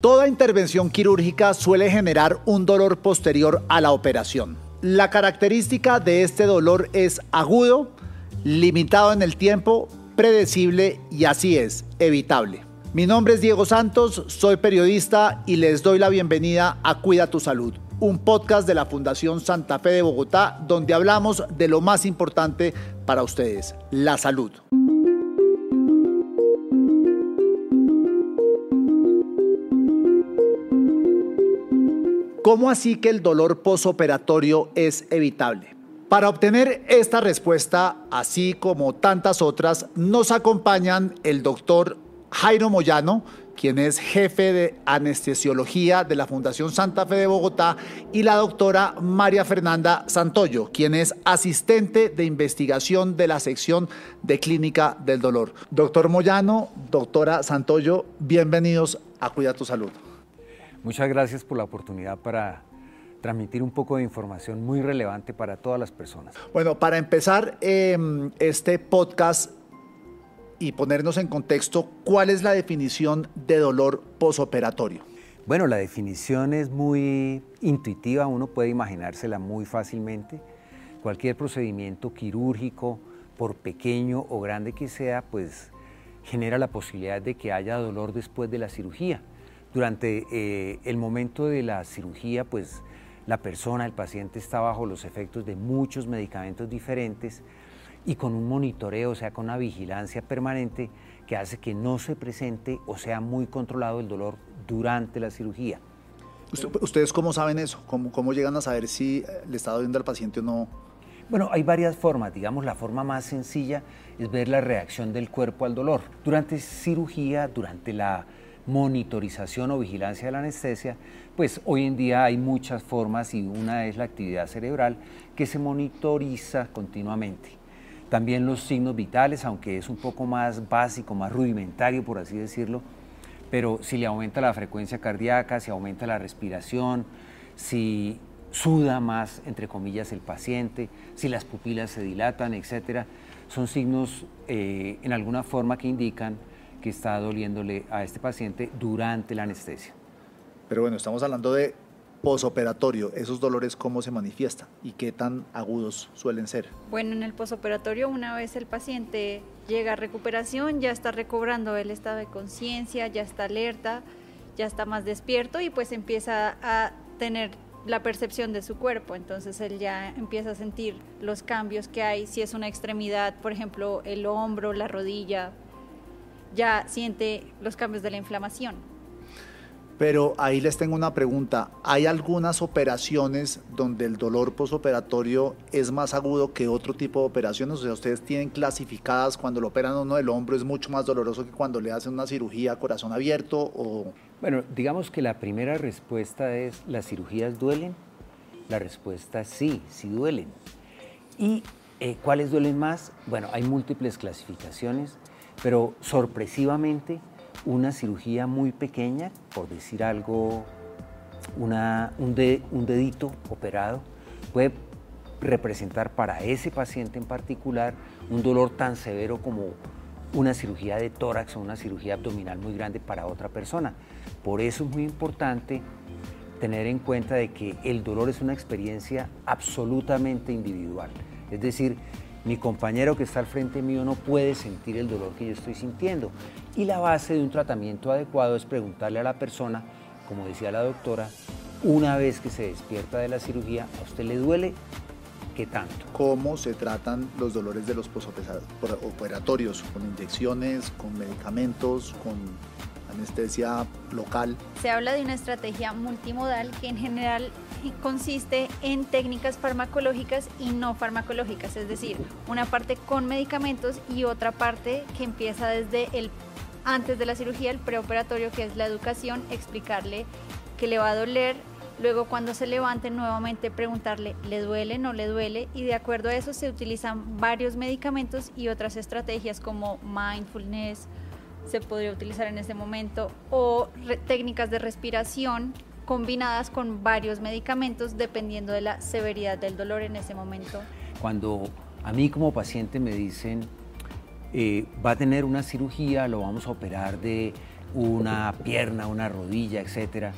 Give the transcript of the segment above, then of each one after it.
Toda intervención quirúrgica suele generar un dolor posterior a la operación. La característica de este dolor es agudo, limitado en el tiempo, predecible y así es, evitable. Mi nombre es Diego Santos, soy periodista y les doy la bienvenida a Cuida tu Salud, un podcast de la Fundación Santa Fe de Bogotá donde hablamos de lo más importante para ustedes, la salud. ¿Cómo así que el dolor posoperatorio es evitable? Para obtener esta respuesta, así como tantas otras, nos acompañan el doctor Jairo Moyano, quien es jefe de anestesiología de la Fundación Santa Fe de Bogotá, y la doctora María Fernanda Santoyo, quien es asistente de investigación de la sección de clínica del dolor. Doctor Moyano, doctora Santoyo, bienvenidos a Cuida tu Salud. Muchas gracias por la oportunidad para transmitir un poco de información muy relevante para todas las personas. Bueno, para empezar em, este podcast y ponernos en contexto, ¿cuál es la definición de dolor posoperatorio? Bueno, la definición es muy intuitiva, uno puede imaginársela muy fácilmente. Cualquier procedimiento quirúrgico, por pequeño o grande que sea, pues genera la posibilidad de que haya dolor después de la cirugía. Durante eh, el momento de la cirugía, pues la persona, el paciente está bajo los efectos de muchos medicamentos diferentes y con un monitoreo, o sea, con una vigilancia permanente que hace que no se presente o sea muy controlado el dolor durante la cirugía. ¿Ustedes cómo saben eso? ¿Cómo, ¿Cómo, llegan a saber si le está doliendo al paciente o no? Bueno, hay varias formas. Digamos, la forma más sencilla es ver la reacción del cuerpo al dolor. Durante cirugía, durante la monitorización o vigilancia de la anestesia, pues hoy en día hay muchas formas y una es la actividad cerebral que se monitoriza continuamente. También los signos vitales, aunque es un poco más básico, más rudimentario por así decirlo, pero si le aumenta la frecuencia cardíaca, si aumenta la respiración, si suda más, entre comillas, el paciente, si las pupilas se dilatan, etcétera, son signos eh, en alguna forma que indican que está doliéndole a este paciente durante la anestesia. Pero bueno, estamos hablando de posoperatorio, esos dolores cómo se manifiestan y qué tan agudos suelen ser. Bueno, en el posoperatorio una vez el paciente llega a recuperación, ya está recobrando el estado de conciencia, ya está alerta, ya está más despierto y pues empieza a tener la percepción de su cuerpo, entonces él ya empieza a sentir los cambios que hay, si es una extremidad, por ejemplo, el hombro, la rodilla, ya siente los cambios de la inflamación. Pero ahí les tengo una pregunta. ¿Hay algunas operaciones donde el dolor posoperatorio es más agudo que otro tipo de operaciones? O sea, ustedes tienen clasificadas cuando lo operan uno del hombro es mucho más doloroso que cuando le hacen una cirugía a corazón abierto o... Bueno, digamos que la primera respuesta es, ¿las cirugías duelen? La respuesta es sí, sí duelen. ¿Y eh, cuáles duelen más? Bueno, hay múltiples clasificaciones pero sorpresivamente una cirugía muy pequeña, por decir algo, una, un, un dedito operado, puede representar para ese paciente en particular un dolor tan severo como una cirugía de tórax o una cirugía abdominal muy grande para otra persona. Por eso es muy importante tener en cuenta de que el dolor es una experiencia absolutamente individual. Es decir, mi compañero que está al frente mío no puede sentir el dolor que yo estoy sintiendo. Y la base de un tratamiento adecuado es preguntarle a la persona, como decía la doctora, una vez que se despierta de la cirugía, ¿a usted le duele? ¿Qué tanto? ¿Cómo se tratan los dolores de los posoperatorios? ¿Con inyecciones, con medicamentos, con anestesia local. Se habla de una estrategia multimodal que en general consiste en técnicas farmacológicas y no farmacológicas, es decir, una parte con medicamentos y otra parte que empieza desde el antes de la cirugía, el preoperatorio, que es la educación, explicarle que le va a doler, luego cuando se levante nuevamente preguntarle, ¿le duele, no le duele? Y de acuerdo a eso se utilizan varios medicamentos y otras estrategias como mindfulness, se podría utilizar en ese momento, o técnicas de respiración combinadas con varios medicamentos dependiendo de la severidad del dolor en ese momento. Cuando a mí como paciente me dicen, eh, va a tener una cirugía, lo vamos a operar de una pierna, una rodilla, etcétera,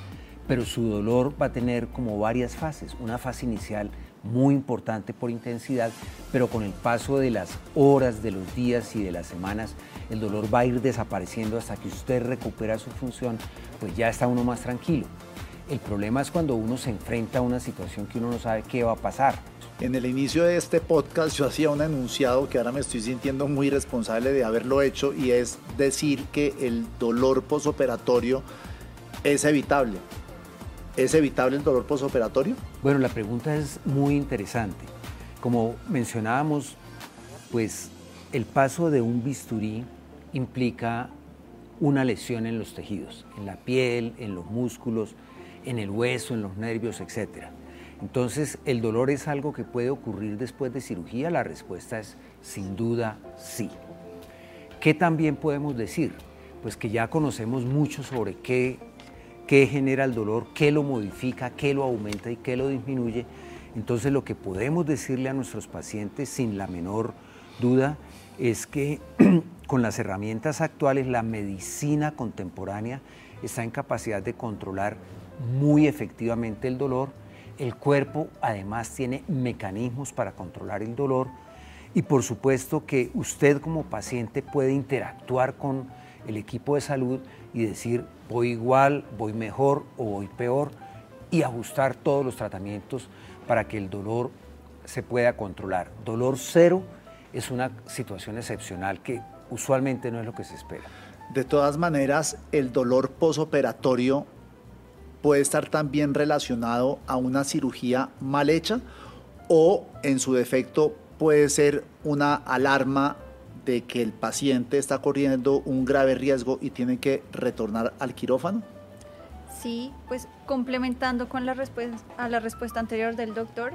pero su dolor va a tener como varias fases. Una fase inicial muy importante por intensidad, pero con el paso de las horas, de los días y de las semanas, el dolor va a ir desapareciendo hasta que usted recupera su función, pues ya está uno más tranquilo. El problema es cuando uno se enfrenta a una situación que uno no sabe qué va a pasar. En el inicio de este podcast yo hacía un enunciado que ahora me estoy sintiendo muy responsable de haberlo hecho y es decir que el dolor posoperatorio es evitable. ¿Es evitable el dolor posoperatorio? Bueno, la pregunta es muy interesante. Como mencionábamos, pues el paso de un bisturí implica una lesión en los tejidos, en la piel, en los músculos, en el hueso, en los nervios, etc. Entonces, ¿el dolor es algo que puede ocurrir después de cirugía? La respuesta es sin duda sí. ¿Qué también podemos decir? Pues que ya conocemos mucho sobre qué qué genera el dolor, qué lo modifica, qué lo aumenta y qué lo disminuye. Entonces lo que podemos decirle a nuestros pacientes sin la menor duda es que con las herramientas actuales la medicina contemporánea está en capacidad de controlar muy efectivamente el dolor. El cuerpo además tiene mecanismos para controlar el dolor y por supuesto que usted como paciente puede interactuar con el equipo de salud y decir voy igual, voy mejor o voy peor y ajustar todos los tratamientos para que el dolor se pueda controlar. Dolor cero es una situación excepcional que usualmente no es lo que se espera. De todas maneras, el dolor posoperatorio puede estar también relacionado a una cirugía mal hecha o en su defecto puede ser una alarma de que el paciente está corriendo un grave riesgo y tiene que retornar al quirófano? Sí, pues complementando con la a la respuesta anterior del doctor,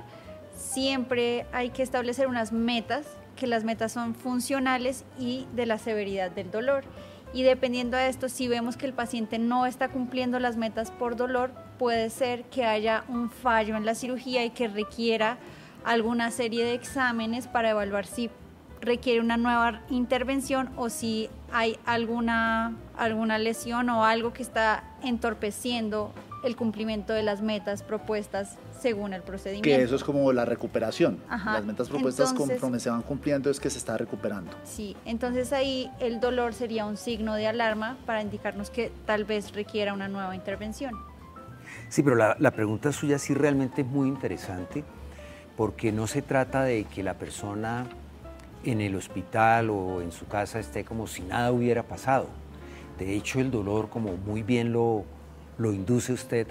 siempre hay que establecer unas metas, que las metas son funcionales y de la severidad del dolor. Y dependiendo de esto, si vemos que el paciente no está cumpliendo las metas por dolor, puede ser que haya un fallo en la cirugía y que requiera alguna serie de exámenes para evaluar si requiere una nueva intervención o si hay alguna, alguna lesión o algo que está entorpeciendo el cumplimiento de las metas propuestas según el procedimiento. Que eso es como la recuperación. Las metas propuestas conforme se van cumpliendo es que se está recuperando. Sí, entonces ahí el dolor sería un signo de alarma para indicarnos que tal vez requiera una nueva intervención. Sí, pero la, la pregunta suya sí realmente es muy interesante porque no se trata de que la persona en el hospital o en su casa esté como si nada hubiera pasado. De hecho, el dolor, como muy bien lo, lo induce usted,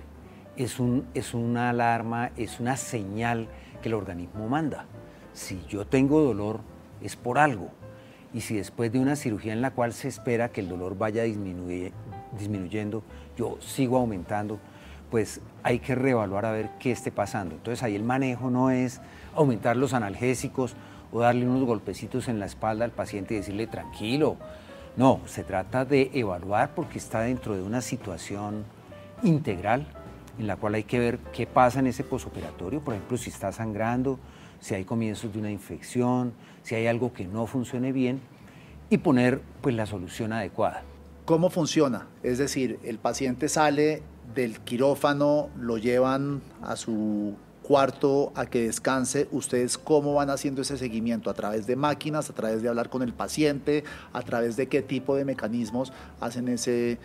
es, un, es una alarma, es una señal que el organismo manda. Si yo tengo dolor, es por algo. Y si después de una cirugía en la cual se espera que el dolor vaya disminuyendo, yo sigo aumentando, pues hay que reevaluar a ver qué esté pasando. Entonces ahí el manejo no es aumentar los analgésicos o darle unos golpecitos en la espalda al paciente y decirle tranquilo. No, se trata de evaluar porque está dentro de una situación integral en la cual hay que ver qué pasa en ese posoperatorio, por ejemplo, si está sangrando, si hay comienzos de una infección, si hay algo que no funcione bien y poner pues la solución adecuada. ¿Cómo funciona? Es decir, el paciente sale del quirófano, lo llevan a su Cuarto, a que descanse, ustedes cómo van haciendo ese seguimiento, a través de máquinas, a través de hablar con el paciente, a través de qué tipo de mecanismos hacen ese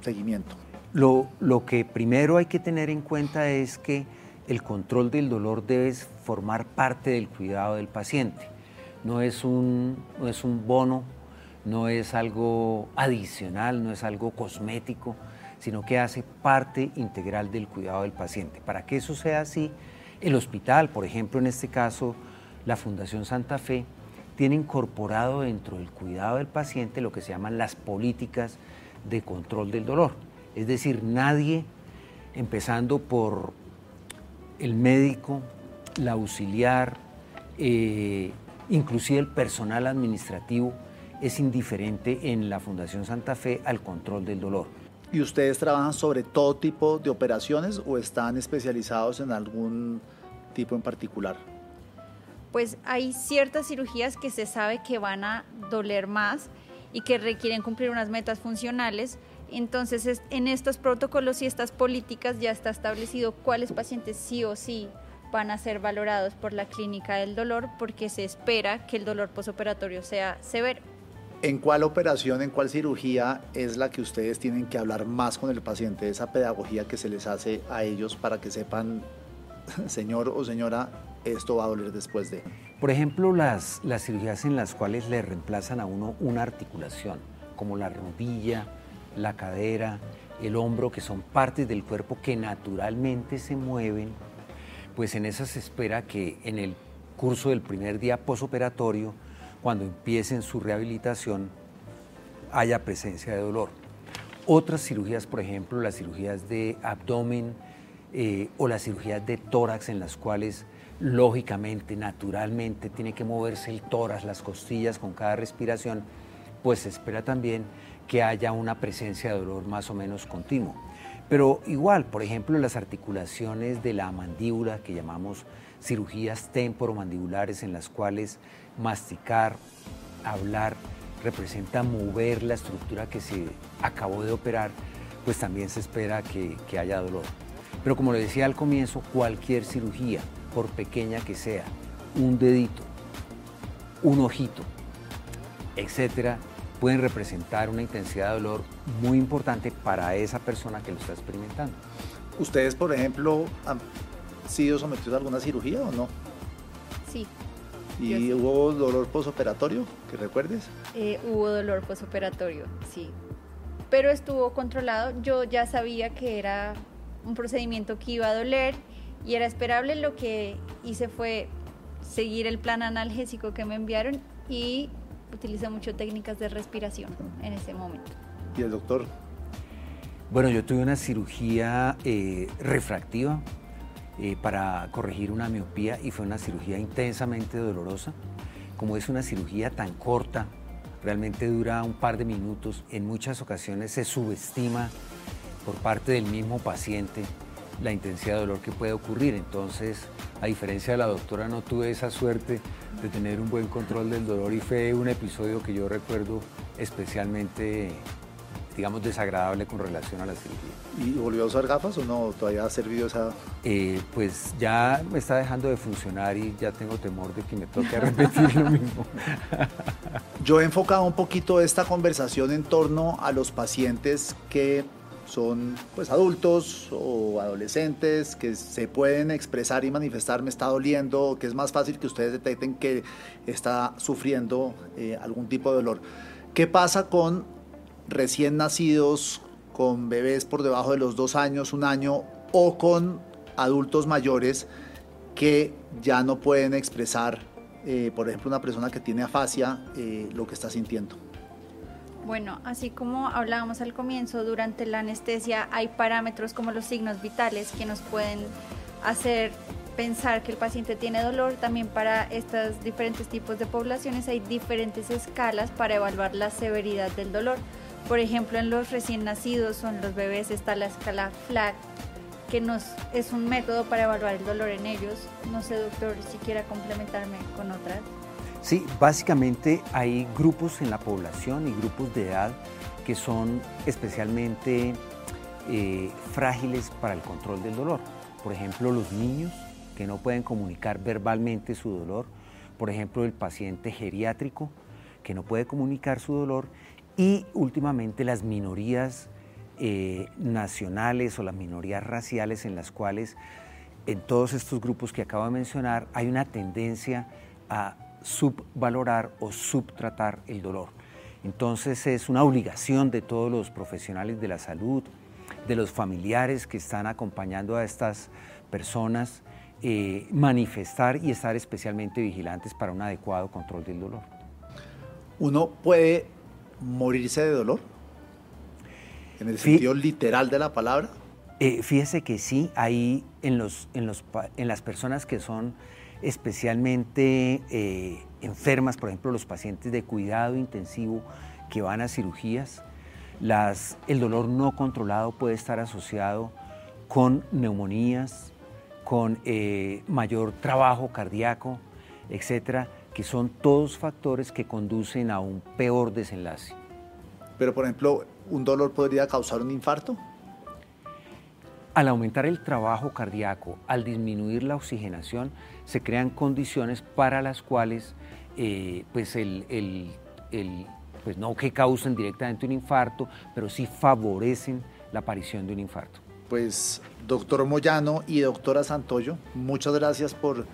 seguimiento. Lo, lo que primero hay que tener en cuenta es que el control del dolor debe formar parte del cuidado del paciente. No es un, no es un bono, no es algo adicional, no es algo cosmético, sino que hace parte integral del cuidado del paciente. Para que eso sea así, el hospital, por ejemplo, en este caso, la Fundación Santa Fe, tiene incorporado dentro del cuidado del paciente lo que se llaman las políticas de control del dolor. Es decir, nadie, empezando por el médico, la auxiliar, eh, inclusive el personal administrativo, es indiferente en la Fundación Santa Fe al control del dolor. ¿Y ustedes trabajan sobre todo tipo de operaciones o están especializados en algún tipo en particular? Pues hay ciertas cirugías que se sabe que van a doler más y que requieren cumplir unas metas funcionales. Entonces, en estos protocolos y estas políticas ya está establecido cuáles pacientes sí o sí van a ser valorados por la clínica del dolor porque se espera que el dolor posoperatorio sea severo. ¿En cuál operación, en cuál cirugía es la que ustedes tienen que hablar más con el paciente, esa pedagogía que se les hace a ellos para que sepan, señor o señora, esto va a doler después de? Por ejemplo, las, las cirugías en las cuales le reemplazan a uno una articulación, como la rodilla, la cadera, el hombro, que son partes del cuerpo que naturalmente se mueven, pues en esas se espera que en el curso del primer día posoperatorio, cuando empiecen su rehabilitación, haya presencia de dolor. Otras cirugías, por ejemplo, las cirugías de abdomen eh, o las cirugías de tórax en las cuales lógicamente, naturalmente, tiene que moverse el tórax, las costillas con cada respiración, pues se espera también que haya una presencia de dolor más o menos continuo. Pero igual, por ejemplo, las articulaciones de la mandíbula, que llamamos cirugías temporomandibulares, en las cuales masticar, hablar, representa mover la estructura que se acabó de operar, pues también se espera que, que haya dolor. Pero como le decía al comienzo, cualquier cirugía, por pequeña que sea, un dedito, un ojito, etcétera, pueden representar una intensidad de dolor muy importante para esa persona que lo está experimentando. ¿Ustedes, por ejemplo, sido sometidos a alguna cirugía o no? Sí. ¿Y hubo dolor posoperatorio, que recuerdes? Eh, hubo dolor posoperatorio, sí. Pero estuvo controlado. Yo ya sabía que era un procedimiento que iba a doler y era esperable. Lo que hice fue seguir el plan analgésico que me enviaron y utilicé mucho técnicas de respiración en ese momento. ¿Y el doctor? Bueno, yo tuve una cirugía eh, refractiva eh, para corregir una miopía y fue una cirugía intensamente dolorosa. Como es una cirugía tan corta, realmente dura un par de minutos, en muchas ocasiones se subestima por parte del mismo paciente la intensidad de dolor que puede ocurrir. Entonces, a diferencia de la doctora, no tuve esa suerte de tener un buen control del dolor y fue un episodio que yo recuerdo especialmente, digamos, desagradable con relación a la cirugía. ¿Y volvió a usar gafas o no? ¿Todavía ha servido esa...? Eh, pues ya me está dejando de funcionar y ya tengo temor de que me toque repetir lo mismo. Yo he enfocado un poquito esta conversación en torno a los pacientes que son pues adultos o adolescentes que se pueden expresar y manifestar me está doliendo, que es más fácil que ustedes detecten que está sufriendo eh, algún tipo de dolor. ¿Qué pasa con recién nacidos, con bebés por debajo de los dos años, un año, o con adultos mayores que ya no pueden expresar, eh, por ejemplo, una persona que tiene afasia, eh, lo que está sintiendo? Bueno, así como hablábamos al comienzo, durante la anestesia hay parámetros como los signos vitales que nos pueden hacer pensar que el paciente tiene dolor. También para estos diferentes tipos de poblaciones hay diferentes escalas para evaluar la severidad del dolor. Por ejemplo, en los recién nacidos o en los bebés está la escala FLAG, que es un método para evaluar el dolor en ellos. No sé, doctor, si quiera complementarme con otras. Sí, básicamente hay grupos en la población y grupos de edad que son especialmente eh, frágiles para el control del dolor. Por ejemplo, los niños que no pueden comunicar verbalmente su dolor. Por ejemplo, el paciente geriátrico que no puede comunicar su dolor. Y últimamente las minorías eh, nacionales o las minorías raciales en las cuales en todos estos grupos que acabo de mencionar hay una tendencia a subvalorar o subtratar el dolor. Entonces es una obligación de todos los profesionales de la salud, de los familiares que están acompañando a estas personas, eh, manifestar y estar especialmente vigilantes para un adecuado control del dolor. ¿Uno puede morirse de dolor? ¿En el sentido literal de la palabra? Eh, fíjese que sí, ahí en, los, en, los, en las personas que son especialmente eh, enfermas, por ejemplo, los pacientes de cuidado intensivo que van a cirugías. el dolor no controlado puede estar asociado con neumonías, con eh, mayor trabajo cardíaco, etcétera, que son todos factores que conducen a un peor desenlace. Pero, por ejemplo, un dolor podría causar un infarto? Al aumentar el trabajo cardíaco, al disminuir la oxigenación, se crean condiciones para las cuales eh, pues el, pues no que causen directamente un infarto, pero sí favorecen la aparición de un infarto. Pues doctor Moyano y doctora Santoyo, muchas gracias por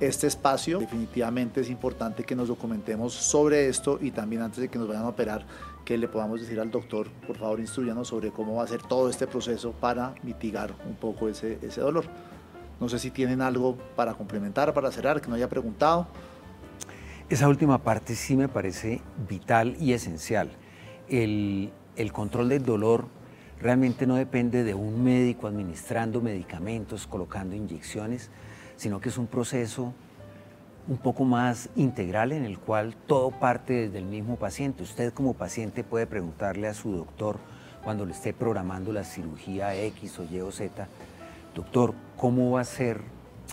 este espacio. Definitivamente es importante que nos documentemos sobre esto y también antes de que nos vayan a operar, que le podamos decir al doctor, por favor, instruyanos sobre cómo va a ser todo este proceso para mitigar un poco ese, ese dolor. No sé si tienen algo para complementar, para cerrar, que no haya preguntado. Esa última parte sí me parece vital y esencial. El, el control del dolor realmente no depende de un médico administrando medicamentos, colocando inyecciones, sino que es un proceso un poco más integral en el cual todo parte desde el mismo paciente. Usted como paciente puede preguntarle a su doctor cuando le esté programando la cirugía X o Y o Z, doctor, ¿cómo va a ser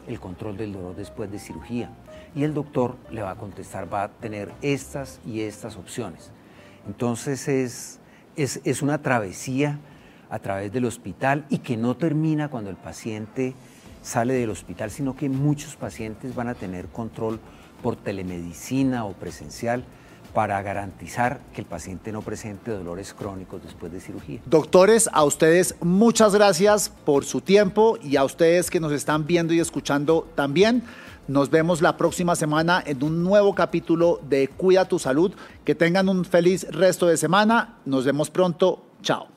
el control del dolor después de cirugía? Y el doctor le va a contestar, va a tener estas y estas opciones. Entonces es, es, es una travesía a través del hospital y que no termina cuando el paciente sale del hospital, sino que muchos pacientes van a tener control por telemedicina o presencial para garantizar que el paciente no presente dolores crónicos después de cirugía. Doctores, a ustedes muchas gracias por su tiempo y a ustedes que nos están viendo y escuchando también. Nos vemos la próxima semana en un nuevo capítulo de Cuida tu salud. Que tengan un feliz resto de semana. Nos vemos pronto. Chao.